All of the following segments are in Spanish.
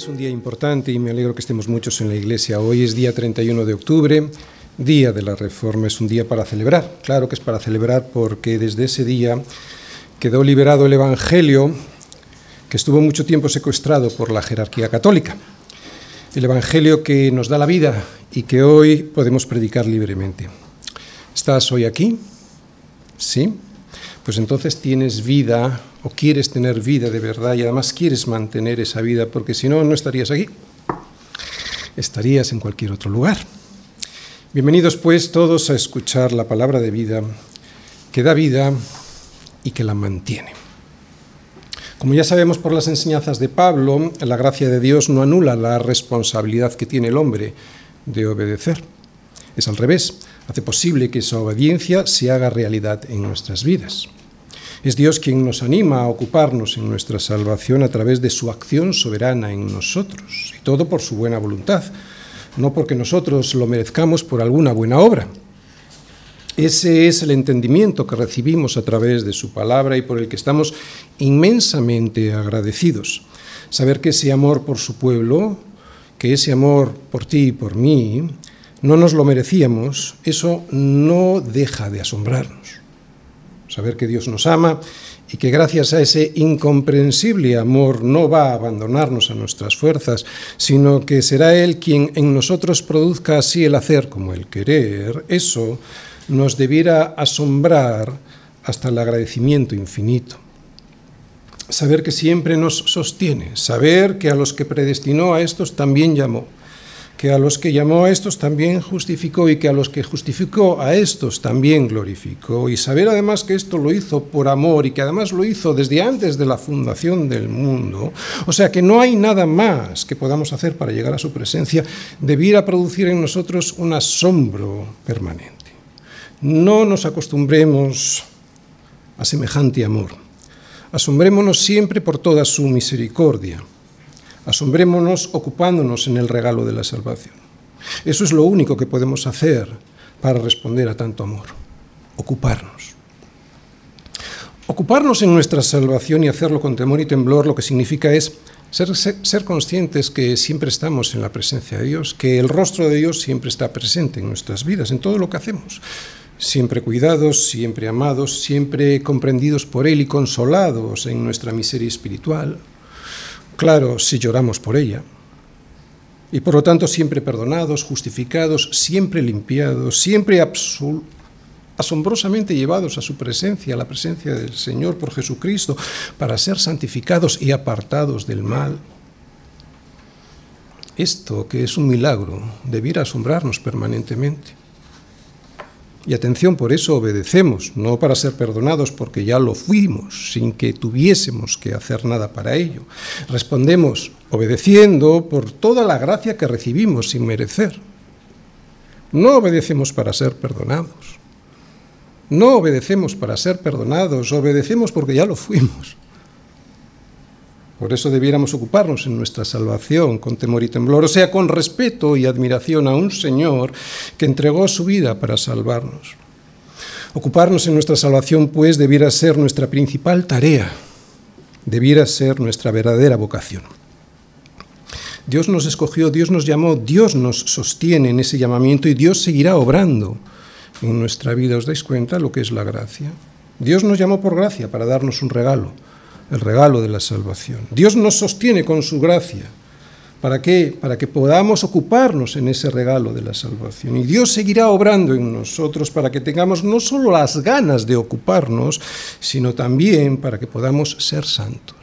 Es un día importante y me alegro que estemos muchos en la iglesia. Hoy es día 31 de octubre, día de la Reforma. Es un día para celebrar. Claro que es para celebrar porque desde ese día quedó liberado el Evangelio que estuvo mucho tiempo secuestrado por la jerarquía católica. El Evangelio que nos da la vida y que hoy podemos predicar libremente. ¿Estás hoy aquí? ¿Sí? Pues entonces tienes vida o quieres tener vida de verdad y además quieres mantener esa vida, porque si no, no estarías aquí, estarías en cualquier otro lugar. Bienvenidos pues todos a escuchar la palabra de vida que da vida y que la mantiene. Como ya sabemos por las enseñanzas de Pablo, la gracia de Dios no anula la responsabilidad que tiene el hombre de obedecer. Es al revés, hace posible que esa obediencia se haga realidad en nuestras vidas. Es Dios quien nos anima a ocuparnos en nuestra salvación a través de su acción soberana en nosotros, y todo por su buena voluntad, no porque nosotros lo merezcamos por alguna buena obra. Ese es el entendimiento que recibimos a través de su palabra y por el que estamos inmensamente agradecidos. Saber que ese amor por su pueblo, que ese amor por ti y por mí, no nos lo merecíamos, eso no deja de asombrarnos saber que Dios nos ama y que gracias a ese incomprensible amor no va a abandonarnos a nuestras fuerzas, sino que será Él quien en nosotros produzca así el hacer como el querer, eso nos debiera asombrar hasta el agradecimiento infinito. Saber que siempre nos sostiene, saber que a los que predestinó a estos también llamó que a los que llamó a estos también justificó y que a los que justificó a estos también glorificó. Y saber además que esto lo hizo por amor y que además lo hizo desde antes de la fundación del mundo. O sea que no hay nada más que podamos hacer para llegar a su presencia, debiera producir en nosotros un asombro permanente. No nos acostumbremos a semejante amor. Asombrémonos siempre por toda su misericordia Asombrémonos ocupándonos en el regalo de la salvación. Eso es lo único que podemos hacer para responder a tanto amor, ocuparnos. Ocuparnos en nuestra salvación y hacerlo con temor y temblor lo que significa es ser, conscientes que siempre estamos en la presencia de Dios, que el rostro de Dios siempre está presente en nuestras vidas, en todo lo que hacemos. Siempre cuidados, siempre amados, siempre comprendidos por Él y consolados en nuestra miseria espiritual, Claro, si lloramos por ella. Y por lo tanto siempre perdonados, justificados, siempre limpiados, siempre asombrosamente llevados a su presencia, a la presencia del Señor por Jesucristo, para ser santificados y apartados del mal. Esto, que es un milagro, debiera asombrarnos permanentemente. Y atención, por eso obedecemos, no para ser perdonados, porque ya lo fuimos, sin que tuviésemos que hacer nada para ello. Respondemos obedeciendo por toda la gracia que recibimos sin merecer. No obedecemos para ser perdonados. No obedecemos para ser perdonados, obedecemos porque ya lo fuimos. Por eso debiéramos ocuparnos en nuestra salvación con temor y temblor, o sea, con respeto y admiración a un Señor que entregó su vida para salvarnos. Ocuparnos en nuestra salvación, pues, debiera ser nuestra principal tarea, debiera ser nuestra verdadera vocación. Dios nos escogió, Dios nos llamó, Dios nos sostiene en ese llamamiento y Dios seguirá obrando en nuestra vida. ¿Os dais cuenta lo que es la gracia? Dios nos llamó por gracia para darnos un regalo el regalo de la salvación. Dios nos sostiene con su gracia. ¿Para qué? Para que podamos ocuparnos en ese regalo de la salvación. Y Dios seguirá obrando en nosotros para que tengamos no solo las ganas de ocuparnos, sino también para que podamos ser santos.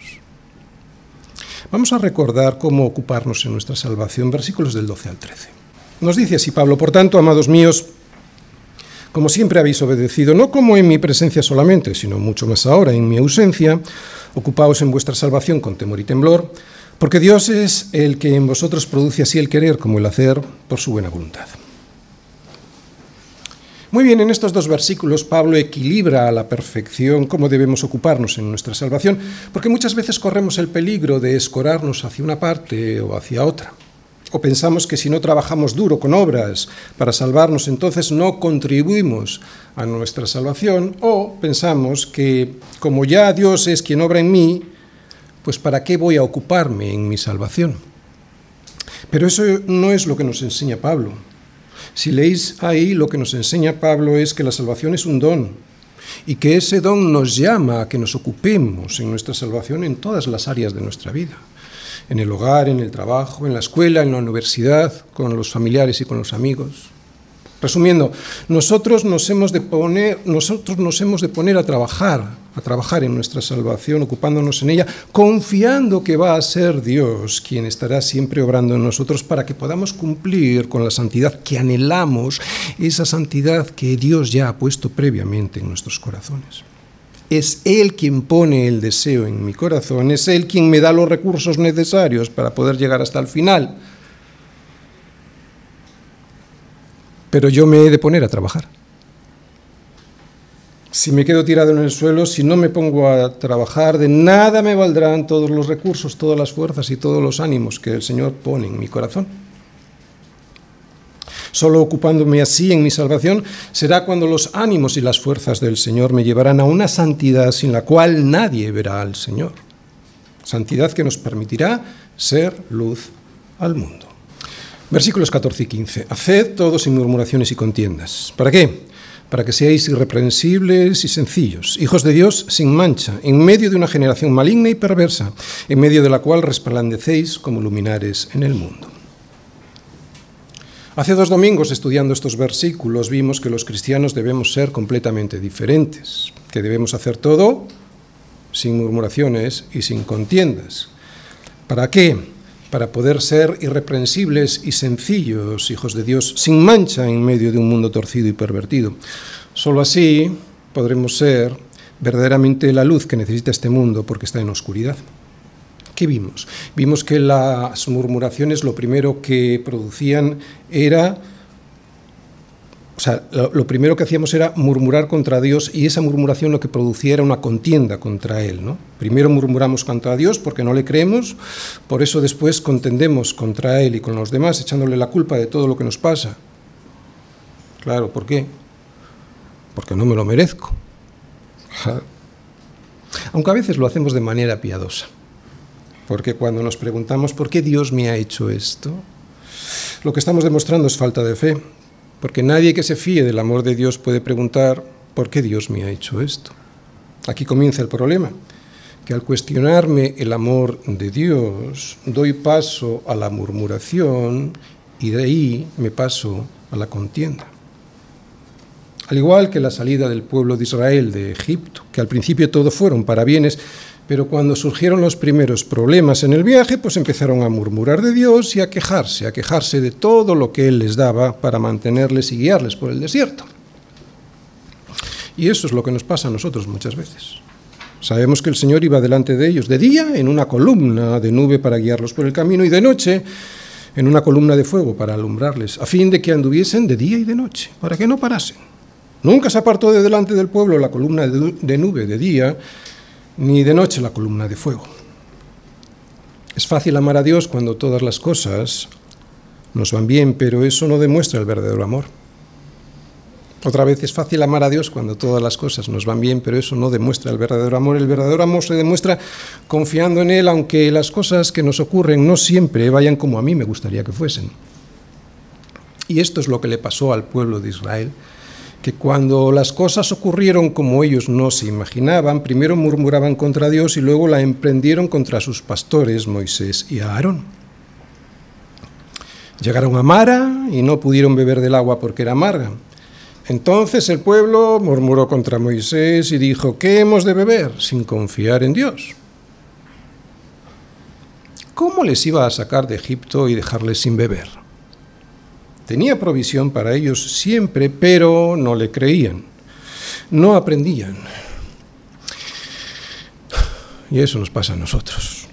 Vamos a recordar cómo ocuparnos en nuestra salvación, versículos del 12 al 13. Nos dice así Pablo, por tanto, amados míos, como siempre habéis obedecido, no como en mi presencia solamente, sino mucho más ahora en mi ausencia, ocupaos en vuestra salvación con temor y temblor, porque Dios es el que en vosotros produce así el querer como el hacer por su buena voluntad. Muy bien, en estos dos versículos Pablo equilibra a la perfección cómo debemos ocuparnos en nuestra salvación, porque muchas veces corremos el peligro de escorarnos hacia una parte o hacia otra. O pensamos que si no trabajamos duro con obras para salvarnos, entonces no contribuimos a nuestra salvación. O pensamos que como ya Dios es quien obra en mí, pues ¿para qué voy a ocuparme en mi salvación? Pero eso no es lo que nos enseña Pablo. Si leéis ahí, lo que nos enseña Pablo es que la salvación es un don y que ese don nos llama a que nos ocupemos en nuestra salvación en todas las áreas de nuestra vida. En el hogar, en el trabajo, en la escuela, en la universidad, con los familiares y con los amigos. Resumiendo, nosotros nos hemos de poner, nosotros nos hemos de poner a trabajar, a trabajar en nuestra salvación, ocupándonos en ella, confiando que va a ser Dios quien estará siempre obrando en nosotros para que podamos cumplir con la santidad que anhelamos, esa santidad que Dios ya ha puesto previamente en nuestros corazones. Es Él quien pone el deseo en mi corazón, es Él quien me da los recursos necesarios para poder llegar hasta el final. pero yo me he de poner a trabajar. Si me quedo tirado en el suelo, si no me pongo a trabajar, de nada me valdrán todos los recursos, todas las fuerzas y todos los ánimos que el Señor pone en mi corazón. Solo ocupándome así en mi salvación será cuando los ánimos y las fuerzas del Señor me llevarán a una santidad sin la cual nadie verá al Señor. Santidad que nos permitirá ser luz al mundo. Versículos 14 y 15. Haced todo sin murmuraciones y contiendas. ¿Para qué? Para que seáis irreprensibles y sencillos, hijos de Dios sin mancha, en medio de una generación maligna y perversa, en medio de la cual resplandecéis como luminares en el mundo. Hace dos domingos, estudiando estos versículos, vimos que los cristianos debemos ser completamente diferentes, que debemos hacer todo sin murmuraciones y sin contiendas. ¿Para qué? para poder ser irreprensibles y sencillos hijos de Dios, sin mancha en medio de un mundo torcido y pervertido. Solo así podremos ser verdaderamente la luz que necesita este mundo porque está en oscuridad. ¿Qué vimos? Vimos que las murmuraciones lo primero que producían era o sea, lo, primero que hacíamos era murmurar contra Dios y esa murmuración lo que producía era una contienda contra Él. ¿no? Primero murmuramos contra Dios porque no le creemos, por eso después contendemos contra Él y con los demás, echándole la culpa de todo lo que nos pasa. Claro, ¿por qué? Porque no me lo merezco. Aunque a veces lo hacemos de manera piadosa. Porque cuando nos preguntamos por qué Dios me ha hecho esto, lo que estamos demostrando es falta de fe porque nadie que se fíe del amor de Dios puede preguntar, ¿por qué Dios me ha hecho esto? Aquí comienza el problema, que al cuestionarme el amor de Dios, doy paso a la murmuración y de ahí me paso a la contienda. Al igual que la salida del pueblo de Israel de Egipto, que al principio todo fueron para bienes, pero cuando surgieron los primeros problemas en el viaje, pues empezaron a murmurar de Dios y a quejarse, a quejarse de todo lo que Él les daba para mantenerles y guiarles por el desierto. Y eso es lo que nos pasa a nosotros muchas veces. Sabemos que el Señor iba delante de ellos de día en una columna de nube para guiarlos por el camino y de noche en una columna de fuego para alumbrarles, a fin de que anduviesen de día y de noche, para que no parasen. Nunca se apartó de delante del pueblo la columna de nube de día ni de noche la columna de fuego. Es fácil amar a Dios cuando todas las cosas nos van bien, pero eso no demuestra el verdadero amor. Otra vez es fácil amar a Dios cuando todas las cosas nos van bien, pero eso no demuestra el verdadero amor. El verdadero amor se demuestra confiando en Él, aunque las cosas que nos ocurren no siempre vayan como a mí me gustaría que fuesen. Y esto es lo que le pasó al pueblo de Israel que cuando las cosas ocurrieron como ellos no se imaginaban, primero murmuraban contra Dios y luego la emprendieron contra sus pastores, Moisés y Aarón. Llegaron a Mara y no pudieron beber del agua porque era amarga. Entonces el pueblo murmuró contra Moisés y dijo, ¿qué hemos de beber sin confiar en Dios? ¿Cómo les iba a sacar de Egipto y dejarles sin beber? Tenía provisión para ellos siempre, pero no le creían, no aprendían. Y eso nos pasa a nosotros.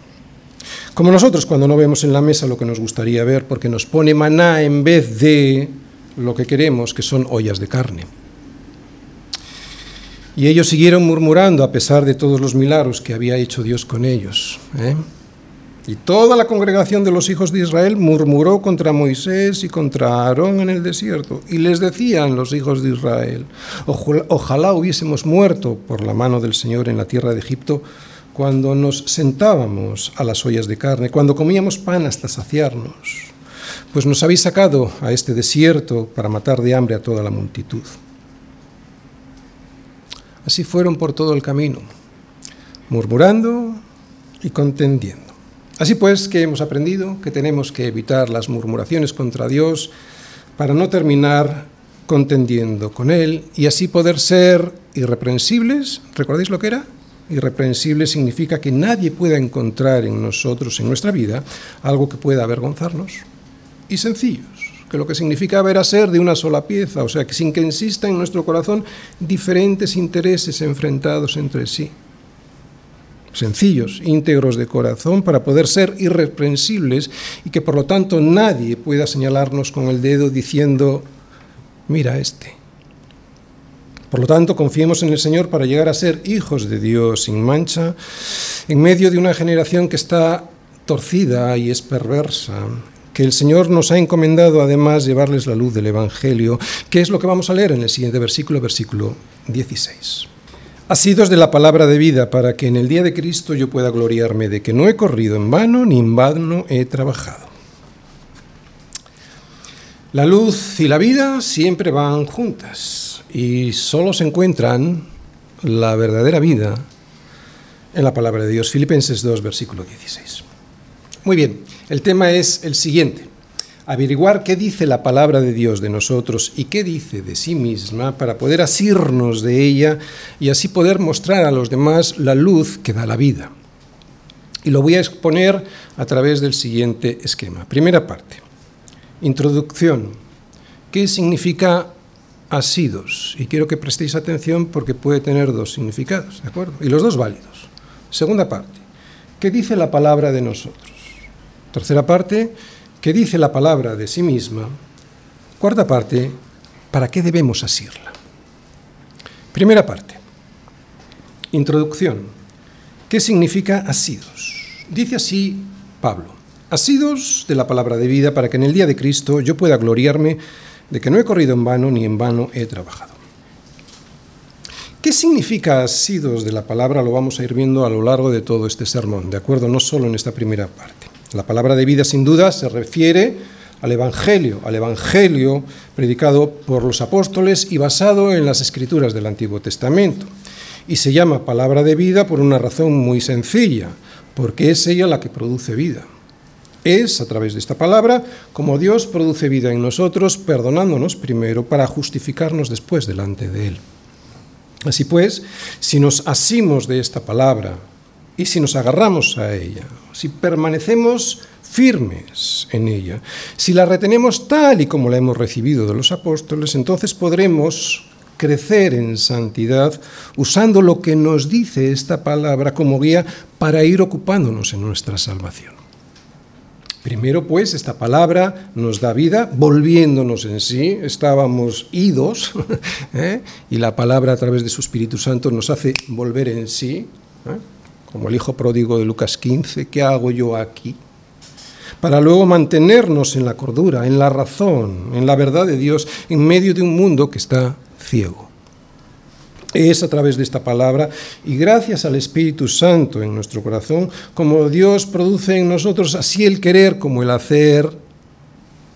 Como nosotros cuando no vemos en la mesa lo que nos gustaría ver, porque nos pone maná en vez de lo que queremos, que son ollas de carne. Y ellos siguieron murmurando a pesar de todos los milagros que había hecho Dios con ellos. ¿eh? Y toda la congregación de los hijos de Israel murmuró contra Moisés y contra Aarón en el desierto. Y les decían los hijos de Israel, ojalá hubiésemos muerto por la mano del Señor en la tierra de Egipto, cuando nos sentábamos a las ollas de carne, cuando comíamos pan hasta saciarnos, pues nos habéis sacado a este desierto para matar de hambre a toda la multitud. Así fueron por todo el camino, murmurando y contendiendo. Así pues, que hemos aprendido que tenemos que evitar las murmuraciones contra Dios para no terminar contendiendo con Él y así poder ser irreprensibles. ¿Recordáis lo que era? Irreprensible significa que nadie pueda encontrar en nosotros, en nuestra vida, algo que pueda avergonzarnos. Y sencillos, que lo que significa ver a ser de una sola pieza, o sea, que sin que insista en nuestro corazón diferentes intereses enfrentados entre sí. Sencillos, íntegros de corazón, para poder ser irreprensibles y que por lo tanto nadie pueda señalarnos con el dedo diciendo, mira este por lo tanto, confiemos en el Señor para llegar a ser hijos de Dios sin mancha, en medio de una generación que está torcida y es perversa, que el Señor nos ha encomendado además llevarles la luz del Evangelio, que es lo que vamos a leer en el siguiente versículo, versículo 16. Asidos de la palabra de vida, para que en el día de Cristo yo pueda gloriarme de que no he corrido en vano ni en vano he trabajado. La luz y la vida siempre van juntas y solo se encuentran la verdadera vida en la palabra de Dios. Filipenses 2, versículo 16. Muy bien, el tema es el siguiente. Averiguar qué dice la palabra de Dios de nosotros y qué dice de sí misma para poder asirnos de ella y así poder mostrar a los demás la luz que da la vida. Y lo voy a exponer a través del siguiente esquema. Primera parte. Introducción. ¿Qué significa asidos. Y quiero que prestéis atención porque puede tener dos significados, ¿de acuerdo? Y los dos válidos. Segunda parte, ¿qué dice la palabra de nosotros? Tercera parte, ¿qué dice la palabra de sí misma? Cuarta parte, ¿para qué debemos asirla? Primera parte, introducción. ¿Qué significa asidos? Dice así Pablo, asidos de la palabra de vida para que en el día de Cristo yo pueda gloriarme de que no he corrido en vano ni en vano he trabajado. ¿Qué significa asidos de la palabra? Lo vamos a ir viendo a lo largo de todo este sermón, ¿de acuerdo? No solo en esta primera parte. La palabra de vida, sin duda, se refiere al Evangelio, al Evangelio predicado por los apóstoles y basado en las escrituras del Antiguo Testamento. Y se llama palabra de vida por una razón muy sencilla, porque es ella la que produce vida. Es a través de esta palabra como Dios produce vida en nosotros, perdonándonos primero para justificarnos después delante de Él. Así pues, si nos asimos de esta palabra y si nos agarramos a ella, si permanecemos firmes en ella, si la retenemos tal y como la hemos recibido de los apóstoles, entonces podremos crecer en santidad usando lo que nos dice esta palabra como guía para ir ocupándonos en nuestra salvación. Primero, pues, esta palabra nos da vida, volviéndonos en sí, estábamos idos, ¿eh? y la palabra a través de su Espíritu Santo nos hace volver en sí, ¿eh? Como el Hijo pródigo de Lucas 15, ¿qué hago yo aquí? Para luego mantenernos en la cordura, en la razón, en la verdad de Dios, en medio de un mundo que está ciego. Es a través de esta palabra y gracias al Espíritu Santo en nuestro corazón como Dios produce en nosotros así el querer como el hacer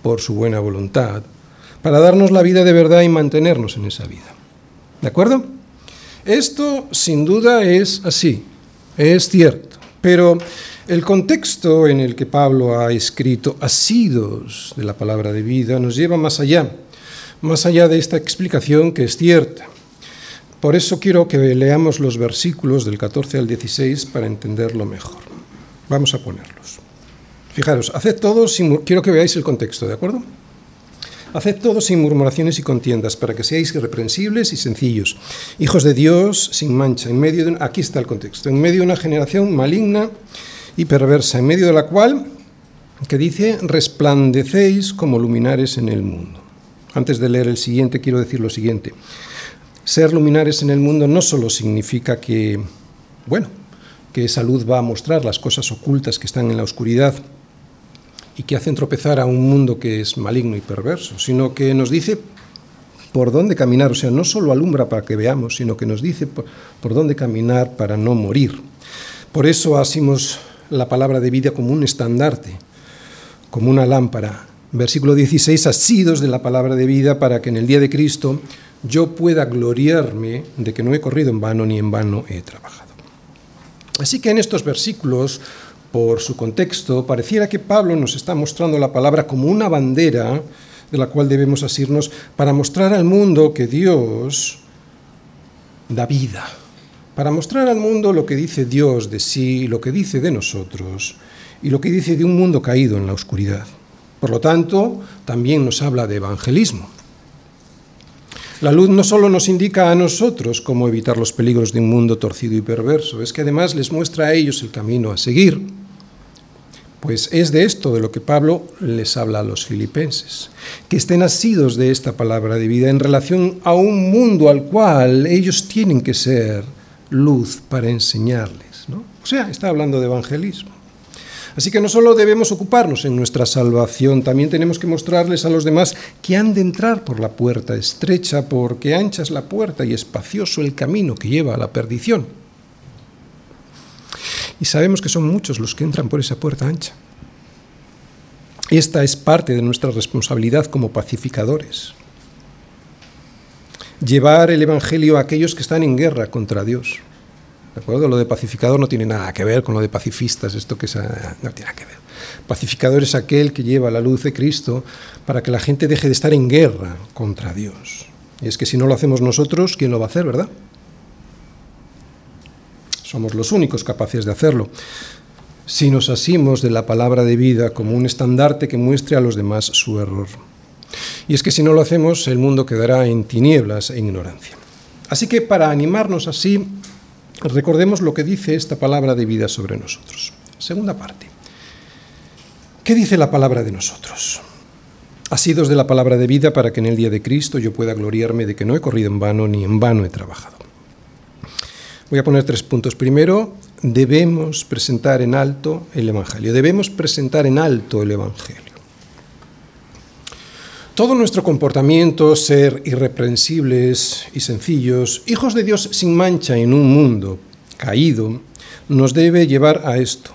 por su buena voluntad, para darnos la vida de verdad y mantenernos en esa vida. ¿De acuerdo? Esto sin duda es así, es cierto, pero el contexto en el que Pablo ha escrito asidos de la palabra de vida nos lleva más allá, más allá de esta explicación que es cierta. Por eso quiero que leamos los versículos del 14 al 16 para entenderlo mejor. Vamos a ponerlos. Fijaros, haced todo sin... Quiero que veáis el contexto, ¿de acuerdo? Haced todo sin murmuraciones y contiendas, para que seáis irreprensibles y sencillos, hijos de Dios sin mancha, en medio. Aquí está el contexto, en medio de una generación maligna y perversa, en medio de la cual, que dice, resplandecéis como luminares en el mundo. Antes de leer el siguiente, quiero decir lo siguiente. Ser luminares en el mundo no solo significa que, bueno, que esa luz va a mostrar las cosas ocultas que están en la oscuridad y que hacen tropezar a un mundo que es maligno y perverso, sino que nos dice por dónde caminar, o sea, no solo alumbra para que veamos, sino que nos dice por, dónde caminar para no morir. Por eso asimos la palabra de vida como un estandarte, como una lámpara. Versículo 16, asidos de la palabra de vida para que en el día de Cristo yo pueda gloriarme de que no he corrido en vano ni en vano he trabajado. Así que en estos versículos, por su contexto, pareciera que Pablo nos está mostrando la palabra como una bandera de la cual debemos asirnos para mostrar al mundo que Dios da vida, para mostrar al mundo lo que dice Dios de sí, lo que dice de nosotros y lo que dice de un mundo caído en la oscuridad. Por lo tanto, también nos habla de evangelismo. La luz no solo nos indica a nosotros cómo evitar los peligros de un mundo torcido y perverso, es que además les muestra a ellos el camino a seguir. Pues es de esto de lo que Pablo les habla a los filipenses, que estén asidos de esta palabra de vida en relación a un mundo al cual ellos tienen que ser luz para enseñarles. ¿no? O sea, está hablando de evangelismo. Así que no solo debemos ocuparnos en nuestra salvación, también tenemos que mostrarles a los demás que han de entrar por la puerta estrecha, porque ancha es la puerta y espacioso el camino que lleva a la perdición. Y sabemos que son muchos los que entran por esa puerta ancha. Esta es parte de nuestra responsabilidad como pacificadores. Llevar el Evangelio a aquellos que están en guerra contra Dios. ¿De acuerdo? Lo de pacificador no tiene nada que ver con lo de pacifistas, esto que no tiene nada que ver. Pacificador es aquel que lleva la luz de Cristo para que la gente deje de estar en guerra contra Dios. Y es que si no lo hacemos nosotros, ¿quién lo va a hacer, verdad? Somos los únicos capaces de hacerlo. Si nos asimos de la palabra de vida como un estandarte que muestre a los demás su error. Y es que si no lo hacemos, el mundo quedará en tinieblas e ignorancia. Así que para animarnos así, recordemos lo que dice esta palabra de vida sobre nosotros. Segunda parte. ¿Qué dice la palabra de nosotros? Asidos de la palabra de vida para que en el día de Cristo yo pueda gloriarme de que no he corrido en vano ni en vano he trabajado. Voy a poner tres puntos. Primero, debemos presentar en alto el Evangelio. Debemos presentar en alto el Evangelio. Todo nuestro comportamiento, ser irreprensibles y sencillos, hijos de Dios sin mancha en un mundo caído, nos debe llevar a esto,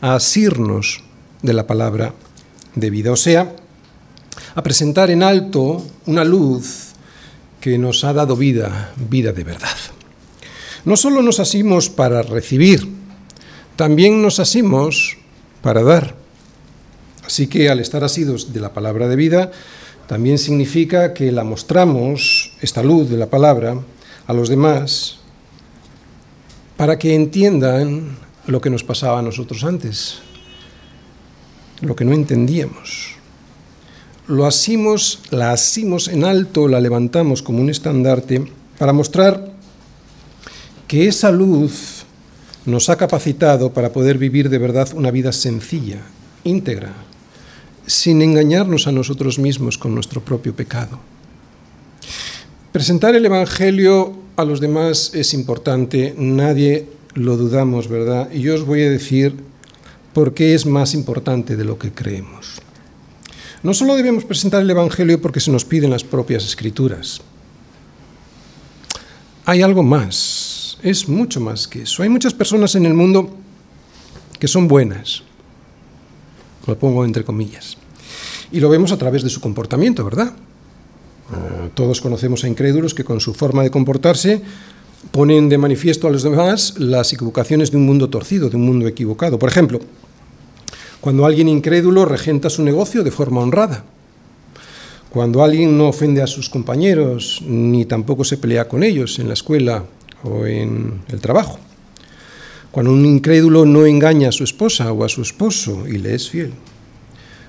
a asirnos de la palabra de vida, o sea, a presentar en alto una luz que nos ha dado vida, vida de verdad. No solo nos asimos para recibir, también nos asimos para dar. Así que al estar asidos de la palabra de vida, también significa que la mostramos, esta luz de la palabra, a los demás, para que entiendan lo que nos pasaba a nosotros antes, lo que no entendíamos. Lo asimos, la asimos en alto, la levantamos como un estandarte para mostrar que esa luz nos ha capacitado para poder vivir de verdad una vida sencilla, íntegra, sin engañarnos a nosotros mismos con nuestro propio pecado. Presentar el Evangelio a los demás es importante, nadie lo dudamos, ¿verdad? Y yo os voy a decir por qué es más importante de lo que creemos. No solo debemos presentar el Evangelio porque se nos piden las propias escrituras, hay algo más es mucho más que eso. Hay muchas personas en el mundo que son buenas, lo pongo entre comillas, y lo vemos a través de su comportamiento, ¿verdad? Eh, todos conocemos a incrédulos que con su forma de comportarse ponen de manifiesto a los demás las equivocaciones de un mundo torcido, de un mundo equivocado. Por ejemplo, cuando alguien incrédulo regenta su negocio de forma honrada, cuando alguien no ofende a sus compañeros ni tampoco se pelea con ellos en la escuela o en el trabajo. Cuando un incrédulo no engaña a su esposa o a su esposo y le es fiel.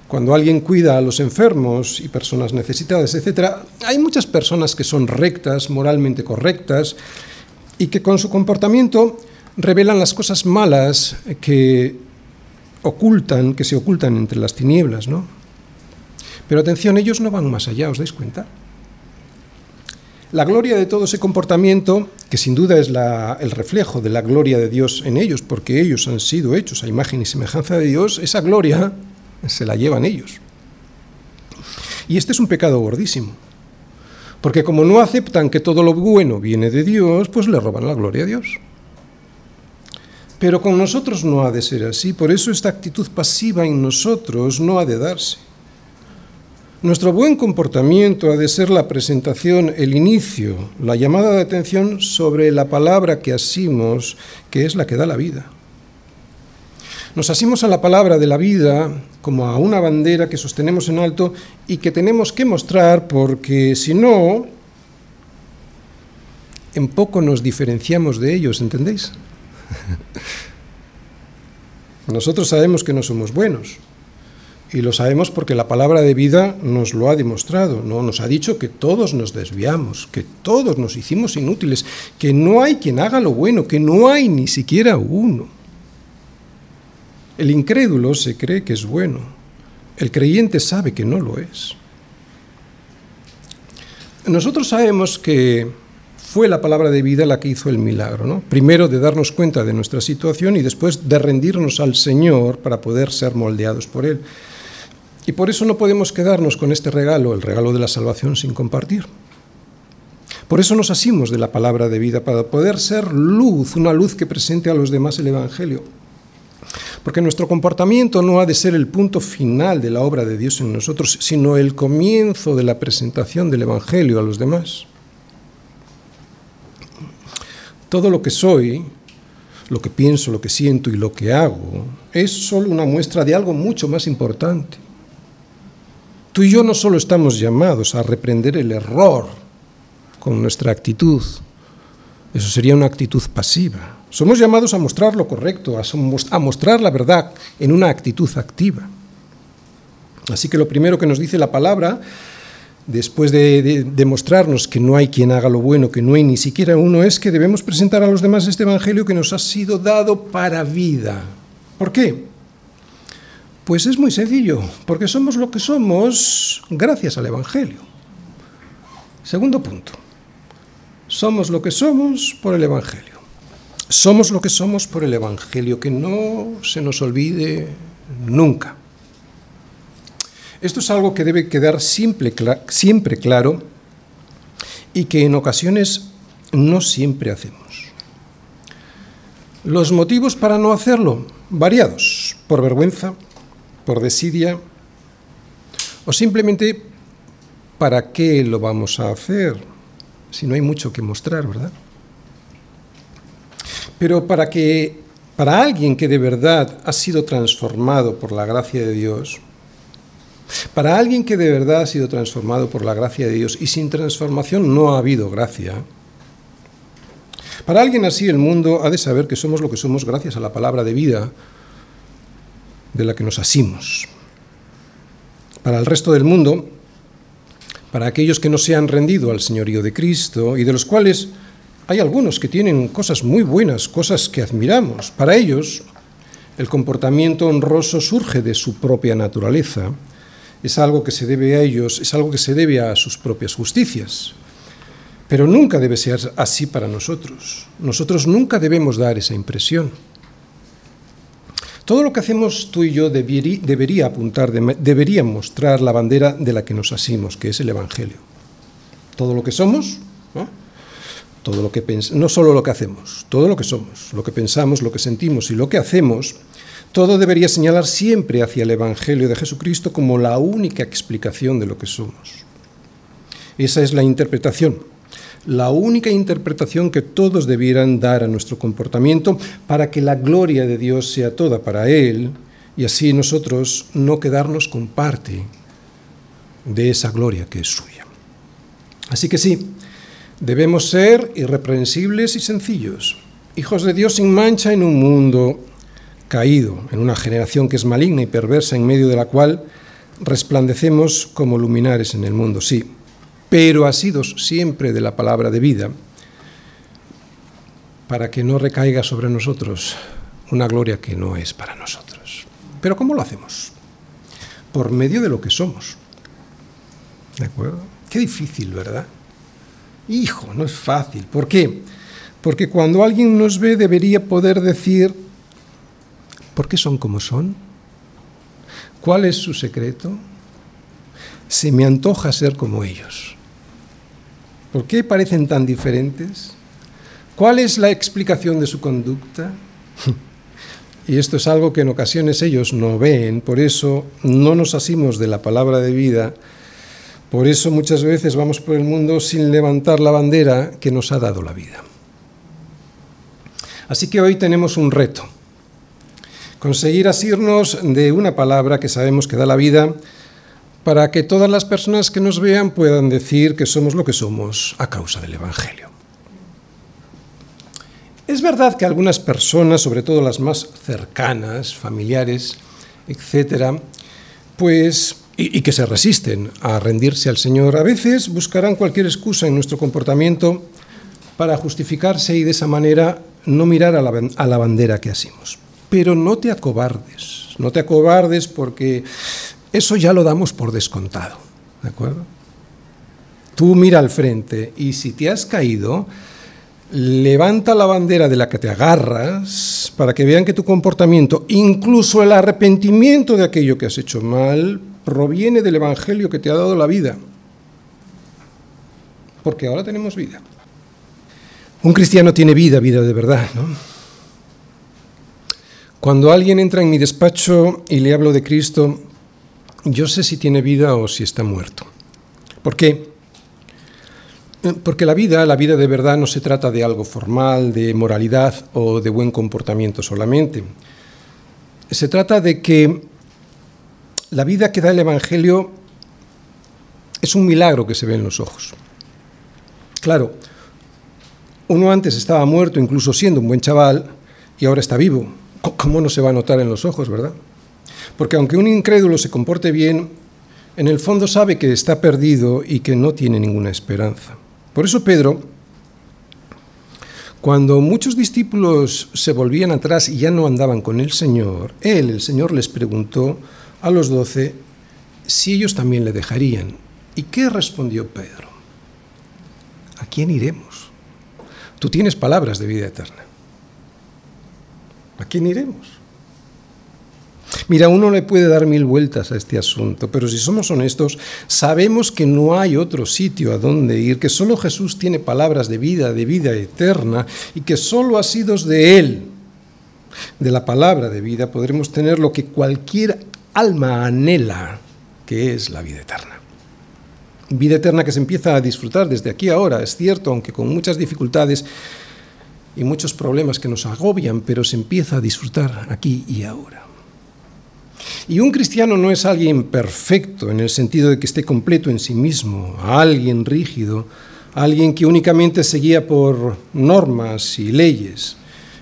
Cuando alguien cuida a los enfermos y personas necesitadas, etc. Hay muchas personas que son rectas, moralmente correctas, y que con su comportamiento revelan las cosas malas que ocultan, que se ocultan entre las tinieblas, ¿no? Pero atención, ellos no van más allá, ¿os dais cuenta? La gloria de todo ese comportamiento, que sin duda es el reflejo de la gloria de Dios en ellos, porque ellos han sido hechos a imagen y semejanza de Dios, esa gloria se la llevan ellos. Y este es un pecado gordísimo, porque como no aceptan que todo lo bueno viene de Dios, pues le roban la gloria a Dios. Pero con nosotros no ha de ser así, por eso esta actitud pasiva en nosotros no ha de darse. Nuestro buen comportamiento ha de ser la presentación, el inicio, la llamada de atención sobre la palabra que asimos, que es la que da la vida. Nos asimos a la palabra de la vida como a una bandera que sostenemos en alto y que tenemos que mostrar porque si no, en poco nos diferenciamos de ellos, ¿entendéis? Nosotros sabemos que no somos buenos y lo sabemos porque la palabra de vida nos lo ha demostrado, ¿no? Nos ha dicho que todos nos desviamos, que todos nos hicimos inútiles, que no hay quien haga lo bueno, que no hay ni siquiera uno. El incrédulo se cree que es bueno, el creyente sabe que no lo es. Nosotros sabemos que fue la palabra de vida la que hizo el milagro, ¿no? Primero de darnos cuenta de nuestra situación y después de rendirnos al Señor para poder ser moldeados por Él. Y por eso no podemos quedarnos con este regalo, el regalo de la salvación, sin compartir. Por eso nos asimos de la palabra de vida, para poder ser luz, una luz que presente a los demás el Evangelio. Porque nuestro comportamiento no ha de ser el punto final de la obra de Dios en nosotros, sino el comienzo de la presentación del Evangelio a los demás. Todo lo que soy, lo que pienso, lo que siento y lo que hago, es solo una muestra de algo mucho más importante. Tú y yo no solo estamos llamados a reprender el error con nuestra actitud, eso sería una actitud pasiva. Somos llamados a mostrar lo correcto, a mostrar la verdad en una actitud activa. Así que lo primero que nos dice la palabra, después de demostrarnos que no hay quien haga lo bueno, que no hay ni siquiera uno, es que debemos presentar a los demás este Evangelio que nos ha sido dado para vida. ¿Por qué? Pues es muy sencillo, porque somos lo que somos gracias al Evangelio. Segundo punto, somos lo que somos por el Evangelio. Somos lo que somos por el Evangelio, que no se nos olvide nunca. Esto es algo que debe quedar siempre, claro y que en ocasiones no siempre hacemos. Los motivos para no hacerlo, variados, por vergüenza, por desidia, o simplemente, ¿para qué lo vamos a hacer? Si no hay mucho que mostrar, ¿verdad? Pero para que para alguien que de verdad ha sido transformado por la gracia de Dios, para alguien que de verdad ha sido transformado por la gracia de Dios y sin transformación no ha habido gracia, para alguien así el mundo ha de saber que somos lo que somos gracias a la palabra de vida de la que nos asimos. Para el resto del mundo, para aquellos que no se han rendido al señorío de Cristo y de los cuales hay algunos que tienen cosas muy buenas, cosas que admiramos. Para ellos, el comportamiento honroso surge de su propia naturaleza. Es algo que se debe a ellos, es algo que se debe a sus propias justicias. Pero nunca debe ser así para nosotros. Nosotros nunca debemos dar esa impresión. Todo lo que hacemos tú y yo debería, apuntar, debería mostrar la bandera de la que nos asimos, que es el Evangelio. Todo lo que somos, todo lo que no solo lo que hacemos, todo lo que somos, lo que pensamos, lo que sentimos y lo que hacemos, todo debería señalar siempre hacia el Evangelio de Jesucristo como la única explicación de lo que somos. Esa es la interpretación, la única interpretación que todos debieran dar a nuestro comportamiento para que la gloria de Dios sea toda para Él y así nosotros no quedarnos con parte de esa gloria que es suya. Así que sí, Debemos ser irreprensibles y sencillos, hijos de Dios sin mancha en un mundo caído, en una generación que es maligna y perversa en medio de la cual resplandecemos como luminares en el mundo, sí, pero asidos siempre de la palabra de vida, para que no recaiga sobre nosotros una gloria que no es para nosotros. Pero ¿cómo lo hacemos? Por medio de lo que somos. ¿De acuerdo? Qué difícil, ¿verdad? Hijo, no es fácil. ¿Por qué? Porque cuando alguien nos ve debería poder decir, ¿por qué son como son? ¿Cuál es su secreto? Se me antoja ser como ellos. ¿Por qué parecen tan diferentes? ¿Cuál es la explicación de su conducta? y esto es algo que en ocasiones ellos no ven, por eso no nos asimos de la palabra de vida, por eso muchas veces vamos por el mundo sin levantar la bandera que nos ha dado la vida. Así que hoy tenemos un reto, conseguir asirnos de una palabra que sabemos que da la vida para que todas las personas que nos vean puedan decir que somos lo que somos a causa del Evangelio. Es verdad que algunas personas, sobre todo las más cercanas, familiares, etcétera, pues y, que se resisten a rendirse al Señor, a veces buscarán cualquier excusa en nuestro comportamiento para justificarse y de esa manera no mirar a la, a la bandera que asimos. Pero no te acobardes, no te acobardes porque eso ya lo damos por descontado, ¿de acuerdo? Tú mira al frente y si te has caído, levanta la bandera de la que te agarras para que vean que tu comportamiento, incluso el arrepentimiento de aquello que has hecho mal, proviene del Evangelio que te ha dado la vida. Porque ahora tenemos vida. Un cristiano tiene vida, vida de verdad, ¿no? Cuando alguien entra en mi despacho y le hablo de Cristo, yo sé si tiene vida o si está muerto. ¿Por qué? Porque la vida, la vida de verdad no se trata de algo formal, de moralidad o de buen comportamiento solamente. Se trata de que la vida que da el Evangelio es un milagro que se ve en los ojos. Claro, uno antes estaba muerto, incluso siendo un buen chaval, y ahora está vivo. ¿Cómo no se va a notar en los ojos, verdad? Porque aunque un incrédulo se comporte bien, en el fondo sabe que está perdido y que no tiene ninguna esperanza. Por eso Pedro, cuando muchos discípulos se volvían atrás y ya no andaban con el Señor, él, el Señor, les preguntó a los doce si ellos también le dejarían. ¿Y qué respondió Pedro? ¿A quién iremos? Tú tienes palabras de vida eterna. ¿A quién iremos? Mira, uno le puede dar mil vueltas a este asunto, pero si somos honestos, sabemos que no hay otro sitio a donde ir, que solo Jesús tiene palabras de vida, de vida eterna, y que solo asidos de Él, de la palabra de vida, podremos tener lo que cualquier alma anhela, que es la vida eterna. Vida eterna que se empieza a disfrutar desde aquí ahora, es cierto, aunque con muchas dificultades y muchos problemas que nos agobian, pero se empieza a disfrutar aquí y ahora. Y un cristiano no es alguien perfecto en el sentido de que esté completo en sí mismo, alguien rígido, alguien que únicamente se guía por normas y leyes.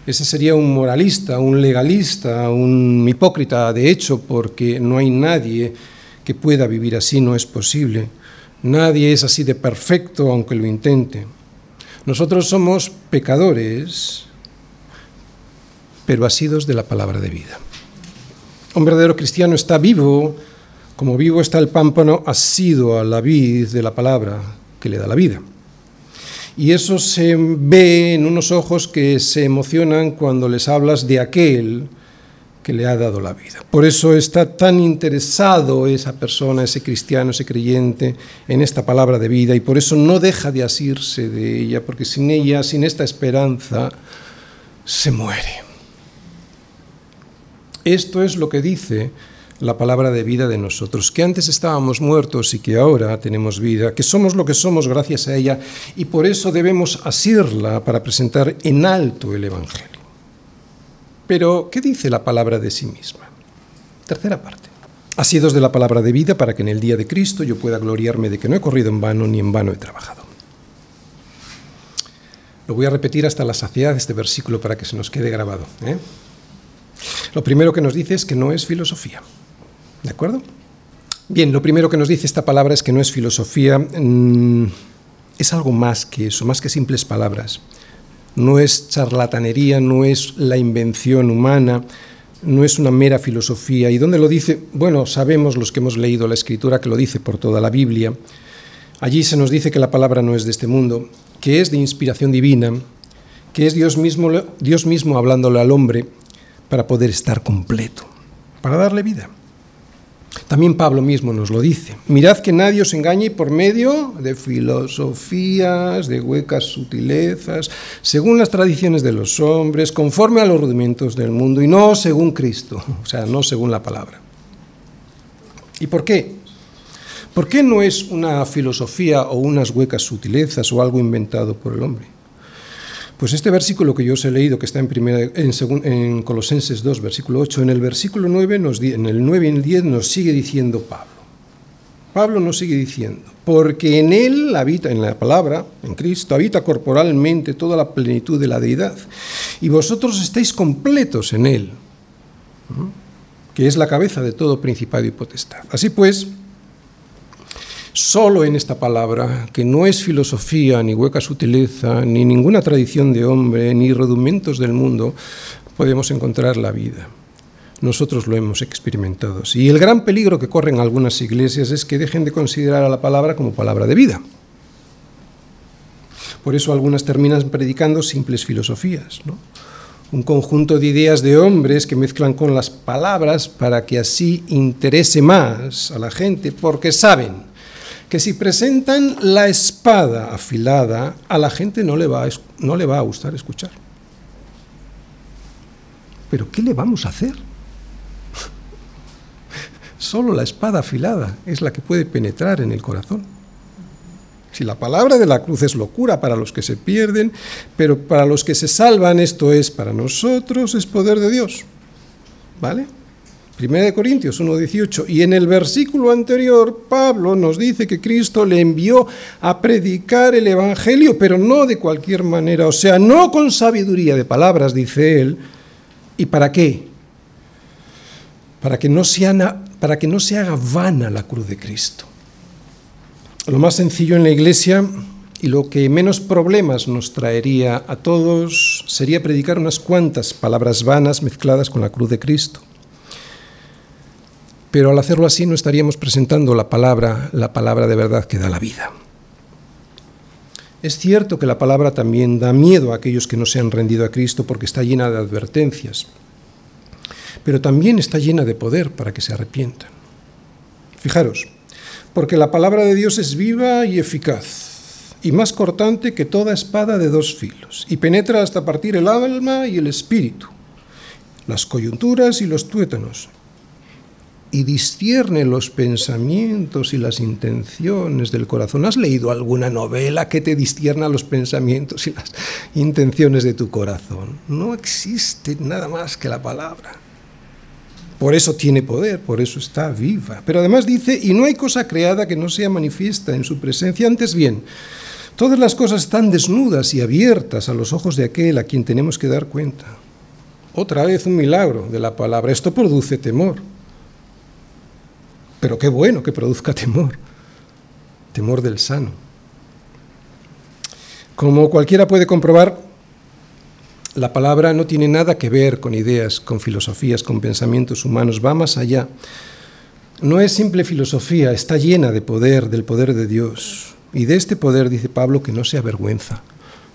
Ese sería un moralista, un legalista, un hipócrita, de hecho, porque no hay nadie que pueda vivir así, no es posible. Nadie es así de perfecto aunque lo intente. Nosotros somos pecadores, pero asidos de la palabra de vida. Un verdadero cristiano está vivo, como vivo está el pámpano, asido a la vid de la palabra que le da la vida. Y eso se ve en unos ojos que se emocionan cuando les hablas de aquel que le ha dado la vida. Por eso está tan interesado esa persona, ese cristiano, ese creyente en esta palabra de vida y por eso no deja de asirse de ella, porque sin ella, sin esta esperanza, se muere. Esto es lo que dice la palabra de vida de nosotros, que antes estábamos muertos y que ahora tenemos vida, que somos lo que somos gracias a ella y por eso debemos asirla para presentar en alto el Evangelio. Pero, ¿qué dice la palabra de sí misma? Tercera parte. Asidos de la palabra de vida para que en el día de Cristo yo pueda gloriarme de que no he corrido en vano ni en vano he trabajado. Lo voy a repetir hasta la saciedad este versículo para que se nos quede grabado. ¿eh? Lo primero que nos dice es que no es filosofía. ¿De acuerdo? Bien, lo primero que nos dice esta palabra es que no es filosofía, mm, es algo más que eso, más que simples palabras. No es charlatanería, no es la invención humana, no es una mera filosofía. ¿Y dónde lo dice? Bueno, sabemos los que hemos leído la escritura que lo dice por toda la Biblia. Allí se nos dice que la palabra no es de este mundo, que es de inspiración divina, que es Dios mismo, Dios mismo hablándole al hombre para poder estar completo, para darle vida. También Pablo mismo nos lo dice. Mirad que nadie os engañe por medio de filosofías, de huecas sutilezas, según las tradiciones de los hombres, conforme a los rudimentos del mundo y no según Cristo, o sea, no según la palabra. ¿Y por qué? ¿Por qué no es una filosofía o unas huecas sutilezas o algo inventado por el hombre? Pues este versículo que yo os he leído, que está en, primera, en, Colosenses 2, versículo 8, en el versículo 9, nos, en el 9 y el 10 nos sigue diciendo Pablo. Pablo nos sigue diciendo, porque en él habita, en la palabra, en Cristo, habita corporalmente toda la plenitud de la deidad, y vosotros estáis completos en él, que es la cabeza de todo principado y potestad. Así pues, solo en esta palabra, que no es filosofía, ni hueca sutileza, ni ninguna tradición de hombre, ni rudimentos del mundo, podemos encontrar la vida. Nosotros lo hemos experimentado. Y el gran peligro que corren algunas iglesias es que dejen de considerar a la palabra como palabra de vida. Por eso algunas terminan predicando simples filosofías, un conjunto de ideas de hombres que mezclan con las palabras para que así interese más a la gente, porque saben que si presentan la espada afilada, a la gente no le va a, no le va a gustar escuchar. Pero ¿qué le vamos a hacer? Solo la espada afilada es la que puede penetrar en el corazón. Si la palabra de la cruz es locura para los que se pierden, pero para los que se salvan esto es para nosotros, es poder de Dios. ¿Vale? Primera de Corintios 1.18. Y en el versículo anterior, Pablo nos dice que Cristo le envió a predicar el Evangelio, pero no de cualquier manera, o sea, no con sabiduría de palabras, dice él. ¿Y para qué? Para que no se haga, para que no se haga vana la cruz de Cristo. Lo más sencillo en la iglesia y lo que menos problemas nos traería a todos sería predicar unas cuantas palabras vanas mezcladas con la cruz de Cristo pero al hacerlo así no estaríamos presentando la palabra, la palabra de verdad que da la vida. Es cierto que la palabra también da miedo a aquellos que no se han rendido a Cristo porque está llena de advertencias, pero también está llena de poder para que se arrepientan. Fijaros, porque la palabra de Dios es viva y eficaz, y más cortante que toda espada de dos filos, y penetra hasta partir el alma y el espíritu, las coyunturas y los tuétanos, y discierne los pensamientos y las intenciones del corazón. ¿Has leído alguna novela que te discierna los pensamientos y las intenciones de tu corazón? No existe nada más que la palabra. Por eso tiene poder, por eso está viva. Pero además dice, y no hay cosa creada que no sea manifiesta en su presencia, antes bien, todas las cosas están desnudas y abiertas a los ojos de aquel a quien tenemos que dar cuenta. Otra vez un milagro de la palabra. Esto produce temor. Pero qué bueno que produzca temor, temor del sano. Como cualquiera puede comprobar, la palabra no tiene nada que ver con ideas, con filosofías, con pensamientos humanos, va más allá. No es simple filosofía, está llena de poder, del poder de Dios. Y de este poder dice Pablo que no se avergüenza.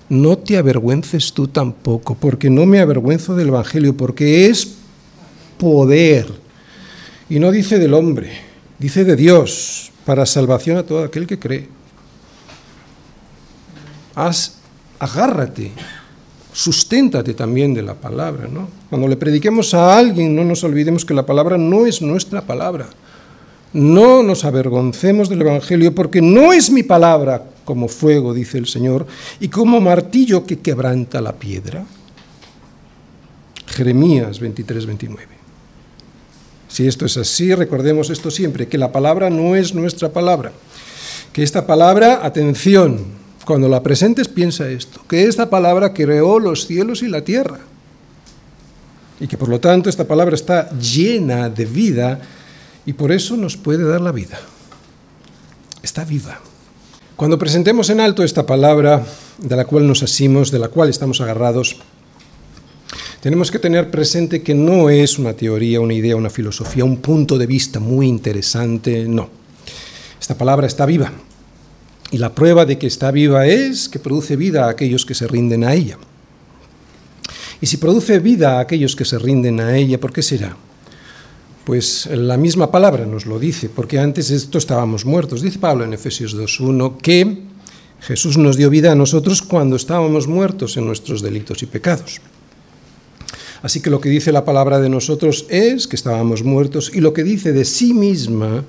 No te avergüences tú tampoco, porque no me avergüenzo del Evangelio, porque es poder. Y no dice del hombre, dice de Dios, para salvación a todo aquel que cree. Haz, agárrate, susténtate también de la palabra, ¿no? Cuando le prediquemos a alguien, no nos olvidemos que la palabra no es nuestra palabra. No nos avergoncemos del Evangelio porque no es mi palabra como fuego, dice el Señor, y como martillo que quebranta la piedra. Jeremías 23, 29. Si esto es así, recordemos esto siempre, que la palabra no es nuestra palabra. Que esta palabra, atención, cuando la presentes piensa esto, que esta palabra creó los cielos y la tierra. Y que por lo tanto esta palabra está llena de vida y por eso nos puede dar la vida. Está viva. Cuando presentemos en alto esta palabra de la cual nos asimos, de la cual estamos agarrados, tenemos que tener presente que no es una teoría, una idea, una filosofía, un punto de vista muy interesante, no. Esta palabra está viva. Y la prueba de que está viva es que produce vida a aquellos que se rinden a ella. Y si produce vida a aquellos que se rinden a ella, ¿por qué será? Pues la misma palabra nos lo dice, porque antes esto estábamos muertos. Dice Pablo en Efesios 2.1 que Jesús nos dio vida a nosotros cuando estábamos muertos en nuestros delitos y pecados. Así que lo que dice la palabra de nosotros es que estábamos muertos y lo que dice de sí misma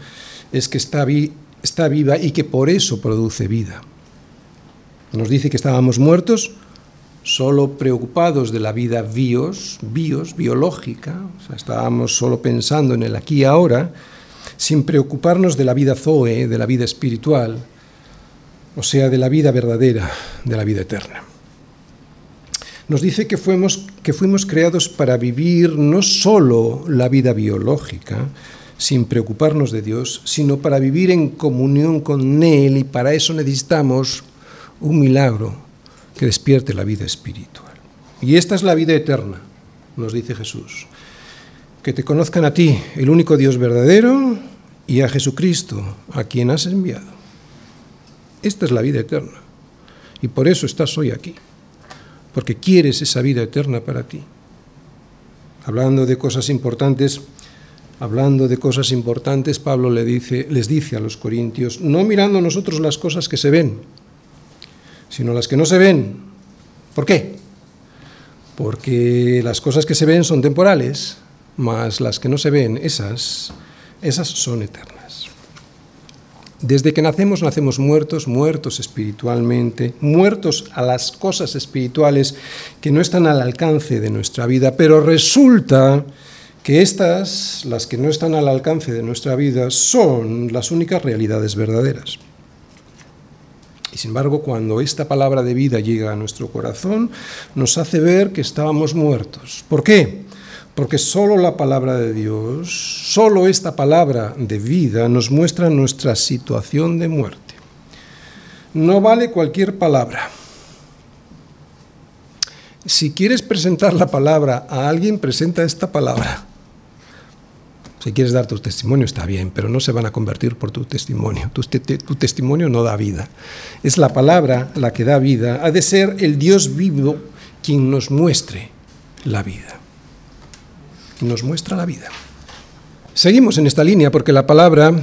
es que está, viva y que por eso produce vida. Nos dice que estábamos muertos solo preocupados de la vida bios, bios, biológica, o sea, estábamos solo pensando en el aquí y ahora, sin preocuparnos de la vida zoe, de la vida espiritual, o sea, de la vida verdadera, de la vida eterna. Nos dice que fuimos, que fuimos creados para vivir no solo la vida biológica, sin preocuparnos de Dios, sino para vivir en comunión con Él y para eso necesitamos un milagro que despierte la vida espiritual. Y esta es la vida eterna, nos dice Jesús. Que te conozcan a ti, el único Dios verdadero, y a Jesucristo, a quien has enviado. Esta es la vida eterna. Y por eso estás hoy aquí, porque quieres esa vida eterna para ti. Hablando de cosas importantes, hablando de cosas importantes, Pablo les dice a los corintios, no mirando nosotros las cosas que se ven, sino las que no se ven. ¿Por qué? Porque las cosas que se ven son temporales, mas las que no se ven, esas, esas son eternas. Desde que nacemos, nacemos muertos, muertos espiritualmente, muertos a las cosas espirituales que no están al alcance de nuestra vida, pero resulta que estas, las que no están al alcance de nuestra vida, son las únicas realidades verdaderas. Y sin embargo, cuando esta palabra de vida llega a nuestro corazón, nos hace ver que estábamos muertos. ¿Por qué? Porque solo la palabra de Dios, solo esta palabra de vida nos muestra nuestra situación de muerte. No vale cualquier palabra. Si quieres presentar la palabra a alguien, presenta esta palabra. Si quieres dar tu testimonio está bien, pero no se van a convertir por tu testimonio. Tu, testimonio no da vida. Es la palabra la que da vida. Ha de ser el Dios vivo quien nos muestre la vida. Nos muestra la vida. Seguimos en esta línea porque la palabra,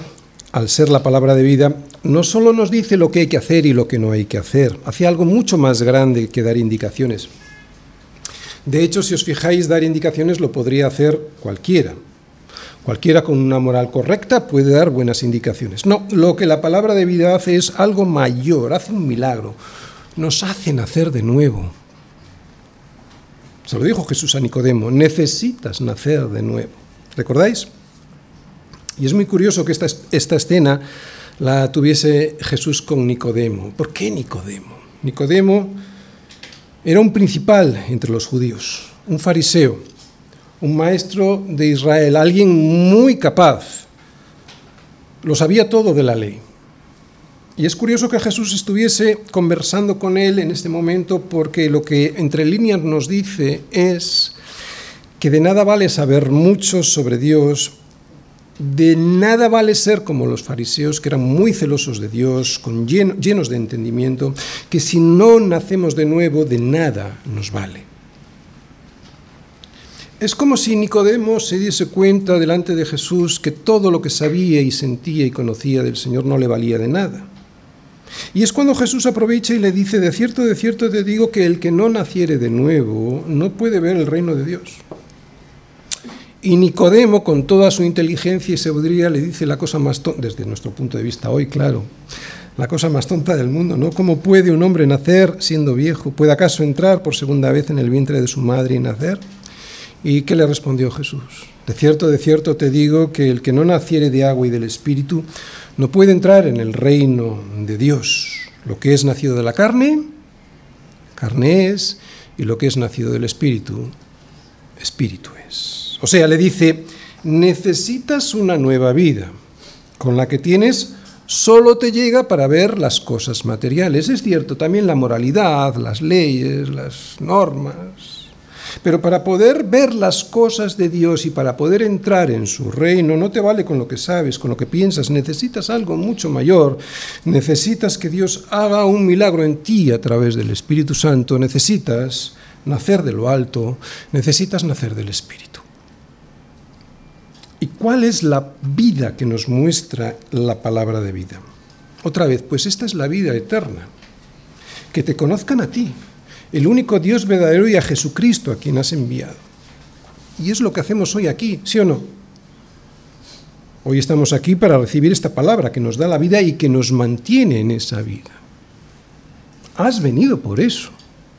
al ser la palabra de vida, no solo nos dice lo que hay que hacer y lo que no hay que hacer, hace algo mucho más grande que dar indicaciones. De hecho, si os fijáis, dar indicaciones lo podría hacer cualquiera. Cualquiera con una moral correcta puede dar buenas indicaciones. No, lo que la palabra de vida hace es algo mayor, hace un milagro, nos hace nacer de nuevo. Se lo dijo Jesús a Nicodemo, necesitas nacer de nuevo. ¿Recordáis? Y es muy curioso que esta, esta escena la tuviese Jesús con Nicodemo. ¿Por qué Nicodemo? Nicodemo era un principal entre los judíos, un fariseo un maestro de Israel, alguien muy capaz. Lo sabía todo de la ley. Y es curioso que Jesús estuviese conversando con él en este momento porque lo que entre líneas nos dice es que de nada vale saber mucho sobre Dios, de nada vale ser como los fariseos, que eran muy celosos de Dios, llenos de entendimiento, que si no nacemos de nuevo, de nada nos vale. Es como si Nicodemo se diese cuenta delante de Jesús que todo lo que sabía y sentía y conocía del Señor no le valía de nada. Y es cuando Jesús aprovecha y le dice, de cierto, de cierto te digo que el que no naciere de nuevo no puede ver el reino de Dios. Y Nicodemo, con toda su inteligencia y sabiduría, le dice la cosa más tonta, desde nuestro punto de vista hoy, claro, la cosa más tonta del mundo, ¿no? ¿Cómo puede un hombre nacer siendo viejo? ¿Puede acaso entrar por segunda vez en el vientre de su madre y nacer? ¿Y qué le respondió Jesús? De cierto, de cierto te digo que el que no naciere de agua y del Espíritu no puede entrar en el reino de Dios. Lo que es nacido de la carne, carne es, y lo que es nacido del Espíritu, Espíritu es. O sea, le dice, necesitas una nueva vida. Con la que tienes solo te llega para ver las cosas materiales. Es cierto, también la moralidad, las leyes, las normas, pero para poder ver las cosas de Dios y para poder entrar en su reino, no te vale con lo que sabes, con lo que piensas, necesitas algo mucho mayor. Necesitas que Dios haga un milagro en ti a través del Espíritu Santo, necesitas nacer de lo alto, necesitas nacer del Espíritu. ¿Y cuál es la vida que nos muestra la palabra de vida? Otra vez, pues esta es la vida eterna. Que te conozcan a ti, el único Dios verdadero y a Jesucristo a quien has enviado. Y es lo que hacemos hoy aquí, ¿sí o no? Hoy estamos aquí para recibir esta palabra que nos da la vida y que nos mantiene en esa vida. Has venido por eso,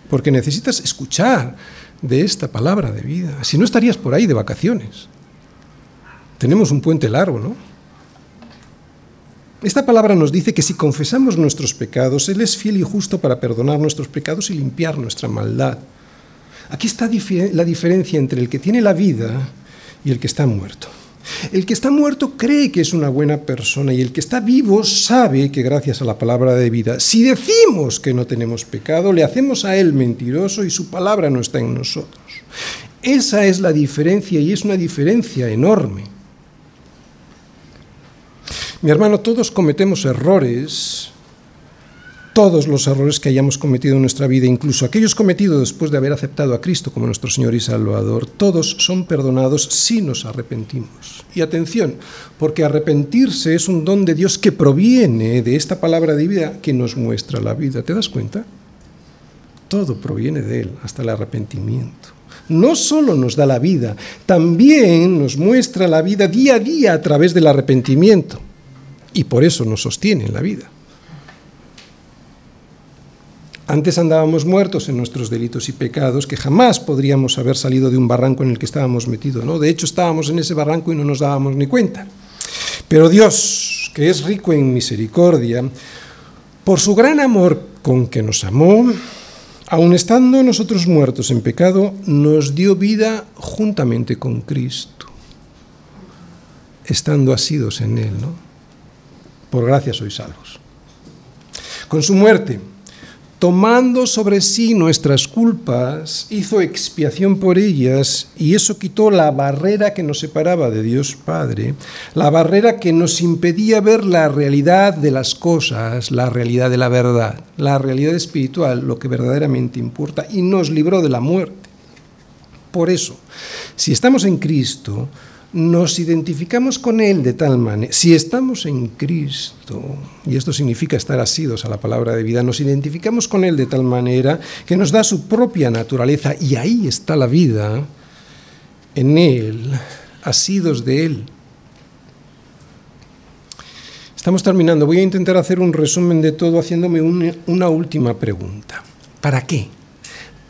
porque necesitas escuchar de esta palabra de vida. Si no estarías por ahí de vacaciones. Tenemos un puente largo, ¿no? Esta palabra nos dice que si confesamos nuestros pecados, Él es fiel y justo para perdonar nuestros pecados y limpiar nuestra maldad. Aquí está la diferencia entre el que tiene la vida y el que está muerto. El que está muerto cree que es una buena persona y el que está vivo sabe que gracias a la palabra de vida, si decimos que no tenemos pecado, le hacemos a Él mentiroso y su palabra no está en nosotros. Esa es la diferencia y es una diferencia enorme. Mi hermano, todos cometemos errores, todos los errores que hayamos cometido en nuestra vida, incluso aquellos cometidos después de haber aceptado a Cristo como nuestro Señor y Salvador, todos son perdonados si nos arrepentimos. Y atención, porque arrepentirse es un don de Dios que proviene de esta palabra de vida que nos muestra la vida. ¿Te das cuenta? Todo proviene de Él, hasta el arrepentimiento no solo nos da la vida, también nos muestra la vida día a día a través del arrepentimiento y por eso nos sostiene en la vida. Antes andábamos muertos en nuestros delitos y pecados que jamás podríamos haber salido de un barranco en el que estábamos metidos. ¿no? De hecho, estábamos en ese barranco y no nos dábamos ni cuenta. Pero Dios, que es rico en misericordia, por su gran amor con que nos amó, aun estando nosotros muertos en pecado, nos dio vida juntamente con Cristo, estando asidos en Él. ¿no? Por gracia sois salvos. Con su muerte, tomando sobre sí nuestras culpas, hizo expiación por ellas y eso quitó la barrera que nos separaba de Dios Padre, la barrera que nos impedía ver la realidad de las cosas, la realidad de la verdad, la realidad espiritual, lo que verdaderamente importa, y nos libró de la muerte. Por eso, si estamos en Cristo, nos identificamos con Él de tal manera, si estamos en Cristo, y esto significa estar asidos a la palabra de vida, nos identificamos con Él de tal manera que nos da su propia naturaleza, y ahí está la vida, en Él, asidos de Él. Estamos terminando, voy a intentar hacer un resumen de todo haciéndome una, última pregunta. ¿Para qué?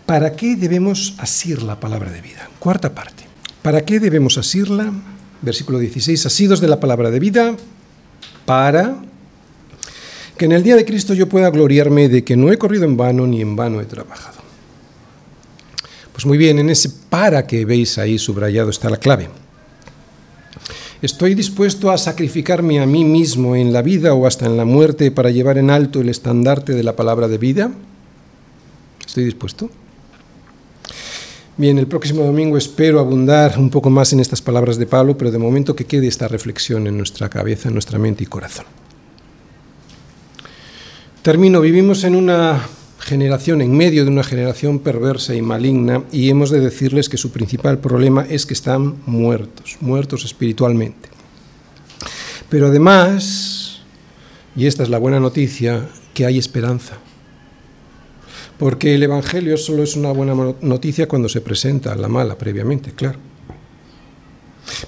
¿Para qué debemos asir la palabra de vida? Cuarta parte. ¿Para qué debemos asirla? Versículo 16, asidos de la palabra de vida, para que en el día de Cristo yo pueda gloriarme de que no he corrido en vano ni en vano he trabajado. Pues muy bien, en ese para que veis ahí subrayado está la clave. ¿Estoy dispuesto a sacrificarme a mí mismo en la vida o hasta en la muerte para llevar en alto el estandarte de la palabra de vida? ¿Estoy dispuesto? Bien, el próximo domingo espero abundar un poco más en estas palabras de Pablo, pero de momento que quede esta reflexión en nuestra cabeza, en nuestra mente y corazón. Termino, vivimos en una generación, en medio de una generación perversa y maligna, y hemos de decirles que su principal problema es que están muertos, muertos espiritualmente. Pero además, y esta es la buena noticia, que hay esperanza porque el Evangelio solo es una buena noticia cuando se presenta la mala previamente, claro.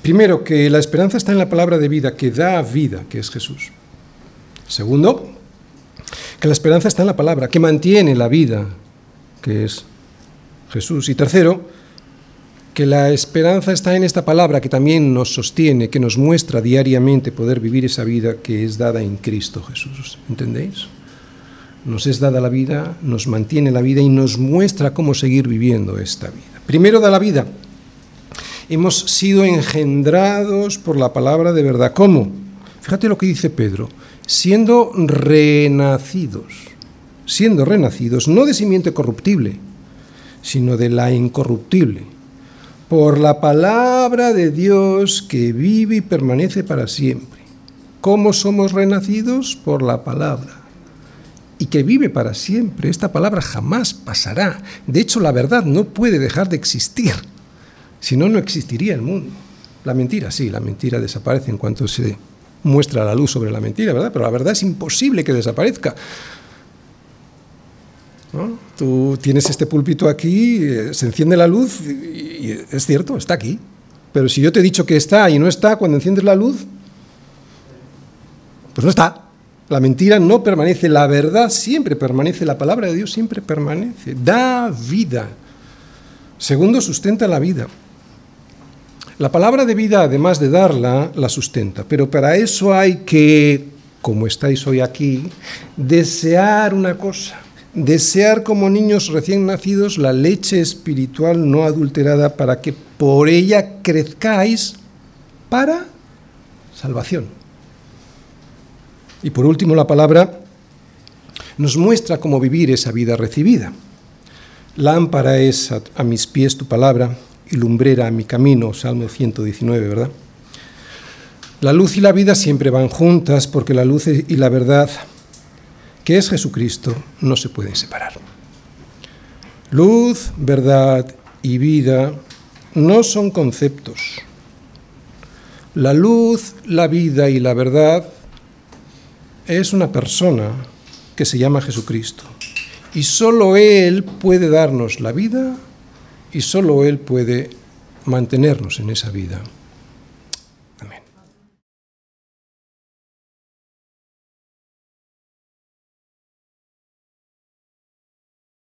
Primero, que la esperanza está en la palabra de vida, que da vida, que es Jesús. Segundo, que la esperanza está en la palabra, que mantiene la vida, que es Jesús. Y tercero, que la esperanza está en esta palabra que también nos sostiene, que nos muestra diariamente poder vivir esa vida que es dada en Cristo Jesús. ¿Entendéis? Nos es dada la vida, nos mantiene la vida y nos muestra cómo seguir viviendo esta vida. Primero da la vida. Hemos sido engendrados por la palabra de verdad. ¿Cómo? Fíjate lo que dice Pedro, siendo renacidos, siendo renacidos, no de simiente corruptible, sino de la incorruptible, por la palabra de Dios que vive y permanece para siempre. ¿Cómo somos renacidos? Por la palabra y que vive para siempre. Esta palabra jamás pasará. De hecho, la verdad no puede dejar de existir. Si no, no existiría el mundo. La mentira, sí, la mentira desaparece en cuanto se muestra la luz sobre la mentira, ¿verdad? Pero la verdad es imposible que desaparezca. Tú tienes este púlpito aquí, eh, se enciende la luz y es cierto, está aquí. Pero si yo te he dicho que está y no está cuando enciendes la luz, pues no está. La mentira no permanece, la verdad siempre permanece, la palabra de Dios siempre permanece, da vida. Segundo, sustenta la vida. La palabra de vida, además de darla, la sustenta, pero para eso hay que, como estáis hoy aquí, desear una cosa desear como niños recién nacidos la leche espiritual no adulterada para que por ella crezcáis para salvación. Y por último, la palabra nos muestra cómo vivir esa vida recibida. Lámpara es a, a mis pies tu palabra y lumbrera a mi camino, Salmo 119, ¿verdad? La luz y la vida siempre van juntas porque la luz y la verdad que es Jesucristo, no se pueden separar. Luz, verdad y vida no son conceptos. La luz, la vida y la verdad es una persona que se llama Jesucristo. Y solo Él puede darnos la vida y solo Él puede mantenernos en esa vida.